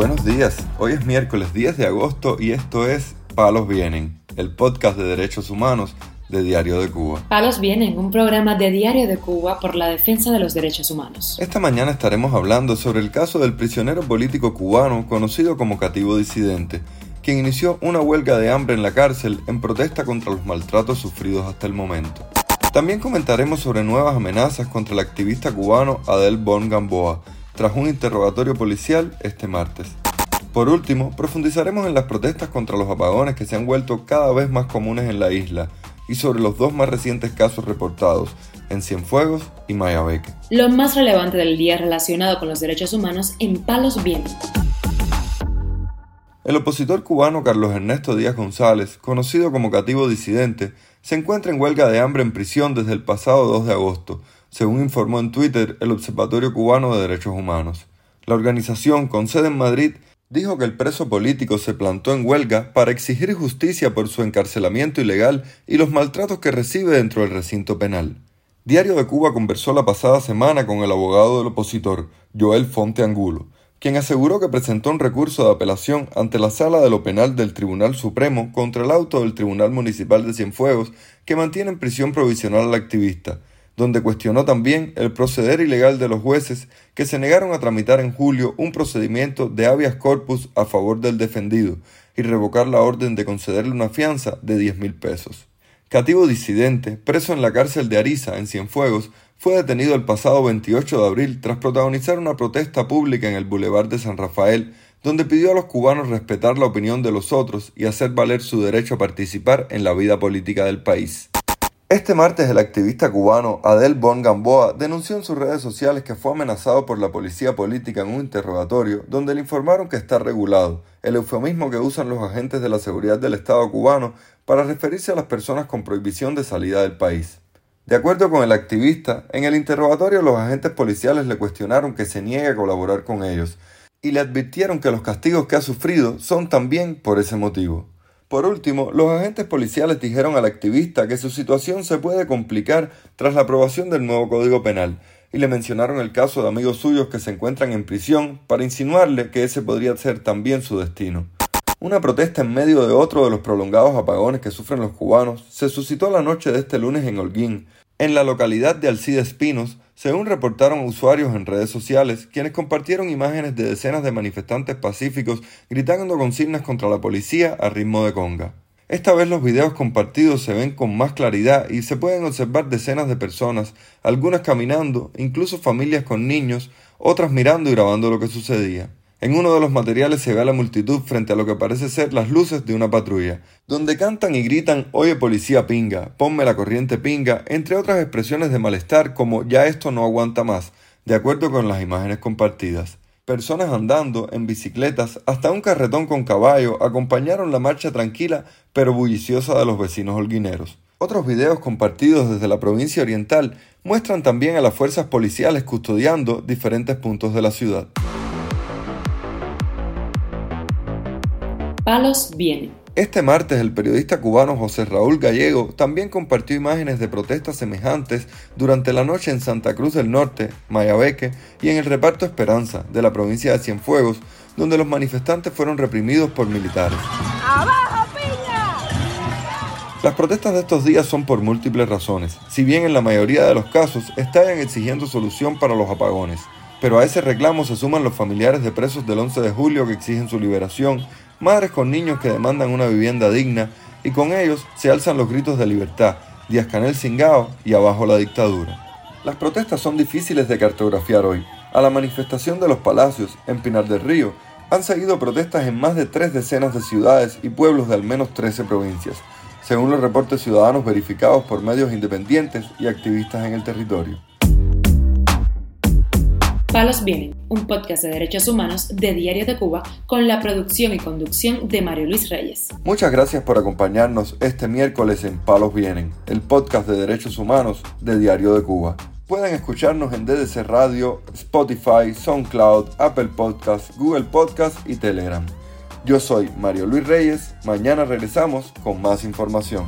Buenos días, hoy es miércoles 10 de agosto y esto es Palos Vienen, el podcast de derechos humanos de Diario de Cuba. Palos Vienen, un programa de Diario de Cuba por la defensa de los derechos humanos. Esta mañana estaremos hablando sobre el caso del prisionero político cubano conocido como Cativo Disidente, quien inició una huelga de hambre en la cárcel en protesta contra los maltratos sufridos hasta el momento. También comentaremos sobre nuevas amenazas contra el activista cubano Adel Bon Gamboa, tras un interrogatorio policial este martes. Por último, profundizaremos en las protestas contra los apagones que se han vuelto cada vez más comunes en la isla y sobre los dos más recientes casos reportados en Cienfuegos y Mayabeque. Lo más relevante del día relacionado con los derechos humanos en Palos Vientos. El opositor cubano Carlos Ernesto Díaz González, conocido como cativo disidente, se encuentra en huelga de hambre en prisión desde el pasado 2 de agosto, según informó en Twitter el Observatorio Cubano de Derechos Humanos. La organización, con sede en Madrid, dijo que el preso político se plantó en huelga para exigir justicia por su encarcelamiento ilegal y los maltratos que recibe dentro del recinto penal. Diario de Cuba conversó la pasada semana con el abogado del opositor, Joel Fonte Angulo, quien aseguró que presentó un recurso de apelación ante la Sala de lo Penal del Tribunal Supremo contra el auto del Tribunal Municipal de Cienfuegos que mantiene en prisión provisional al activista, donde cuestionó también el proceder ilegal de los jueces que se negaron a tramitar en julio un procedimiento de habeas corpus a favor del defendido y revocar la orden de concederle una fianza de 10 mil pesos. Cativo disidente, preso en la cárcel de Ariza, en Cienfuegos, fue detenido el pasado 28 de abril tras protagonizar una protesta pública en el Boulevard de San Rafael, donde pidió a los cubanos respetar la opinión de los otros y hacer valer su derecho a participar en la vida política del país. Este martes el activista cubano Adel Bon Gamboa denunció en sus redes sociales que fue amenazado por la policía política en un interrogatorio donde le informaron que está regulado, el eufemismo que usan los agentes de la seguridad del Estado cubano para referirse a las personas con prohibición de salida del país. De acuerdo con el activista, en el interrogatorio los agentes policiales le cuestionaron que se niegue a colaborar con ellos y le advirtieron que los castigos que ha sufrido son también por ese motivo. Por último, los agentes policiales dijeron al activista que su situación se puede complicar tras la aprobación del nuevo Código Penal y le mencionaron el caso de amigos suyos que se encuentran en prisión para insinuarle que ese podría ser también su destino. Una protesta en medio de otro de los prolongados apagones que sufren los cubanos se suscitó la noche de este lunes en Holguín, en la localidad de Alcide Espinos, según reportaron usuarios en redes sociales, quienes compartieron imágenes de decenas de manifestantes pacíficos gritando consignas contra la policía a ritmo de conga. Esta vez los videos compartidos se ven con más claridad y se pueden observar decenas de personas, algunas caminando, incluso familias con niños, otras mirando y grabando lo que sucedía. En uno de los materiales se ve a la multitud frente a lo que parece ser las luces de una patrulla, donde cantan y gritan Oye policía pinga, ponme la corriente pinga, entre otras expresiones de malestar como ya esto no aguanta más, de acuerdo con las imágenes compartidas. Personas andando, en bicicletas, hasta un carretón con caballo acompañaron la marcha tranquila pero bulliciosa de los vecinos holguineros. Otros videos compartidos desde la provincia oriental muestran también a las fuerzas policiales custodiando diferentes puntos de la ciudad. Palos viene. Este martes el periodista cubano José Raúl Gallego también compartió imágenes de protestas semejantes durante la noche en Santa Cruz del Norte, Mayabeque y en el reparto Esperanza de la provincia de Cienfuegos, donde los manifestantes fueron reprimidos por militares. ¡Abajo, piña! Las protestas de estos días son por múltiples razones, si bien en la mayoría de los casos estallan exigiendo solución para los apagones. Pero a ese reclamo se suman los familiares de presos del 11 de julio que exigen su liberación madres con niños que demandan una vivienda digna y con ellos se alzan los gritos de libertad, Díaz Canel Singao y abajo la dictadura. Las protestas son difíciles de cartografiar hoy. A la manifestación de los palacios en Pinar del Río han seguido protestas en más de tres decenas de ciudades y pueblos de al menos 13 provincias, según los reportes ciudadanos verificados por medios independientes y activistas en el territorio. Palos Vienen, un podcast de derechos humanos de Diario de Cuba con la producción y conducción de Mario Luis Reyes. Muchas gracias por acompañarnos este miércoles en Palos Vienen, el podcast de derechos humanos de Diario de Cuba. Pueden escucharnos en DDC Radio, Spotify, SoundCloud, Apple Podcasts, Google Podcasts y Telegram. Yo soy Mario Luis Reyes, mañana regresamos con más información.